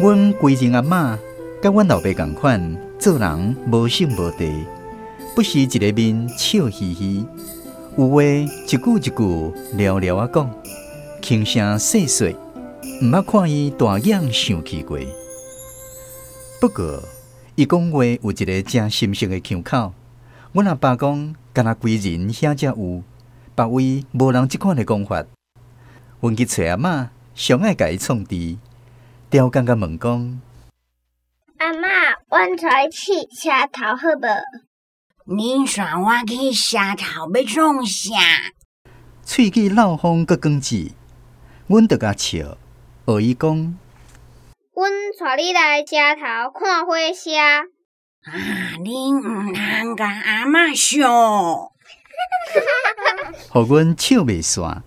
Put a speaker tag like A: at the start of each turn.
A: 阮规阵阿嬷甲阮老爸共款，做人无心无地，不时一个面笑嘻嘻，有话一句一句聊聊啊讲，轻声细碎，毋捌看伊大眼生气过。不过，伊讲话有一个正心性的腔口，阮阿爸讲，敢若规人遐才有，别位无人即款的讲法。阮去找阿嬷，上爱甲伊创治。刁刚刚问讲：“
B: 阿嬷，阮带去社头好无？
C: 你说我去社头要创啥？
A: 喙齿老风阁光子，阮着甲笑，学伊讲：“
B: 阮带你来车头看火车。”
C: 啊，你毋通甲阿嬷笑，
A: 互阮笑袂煞。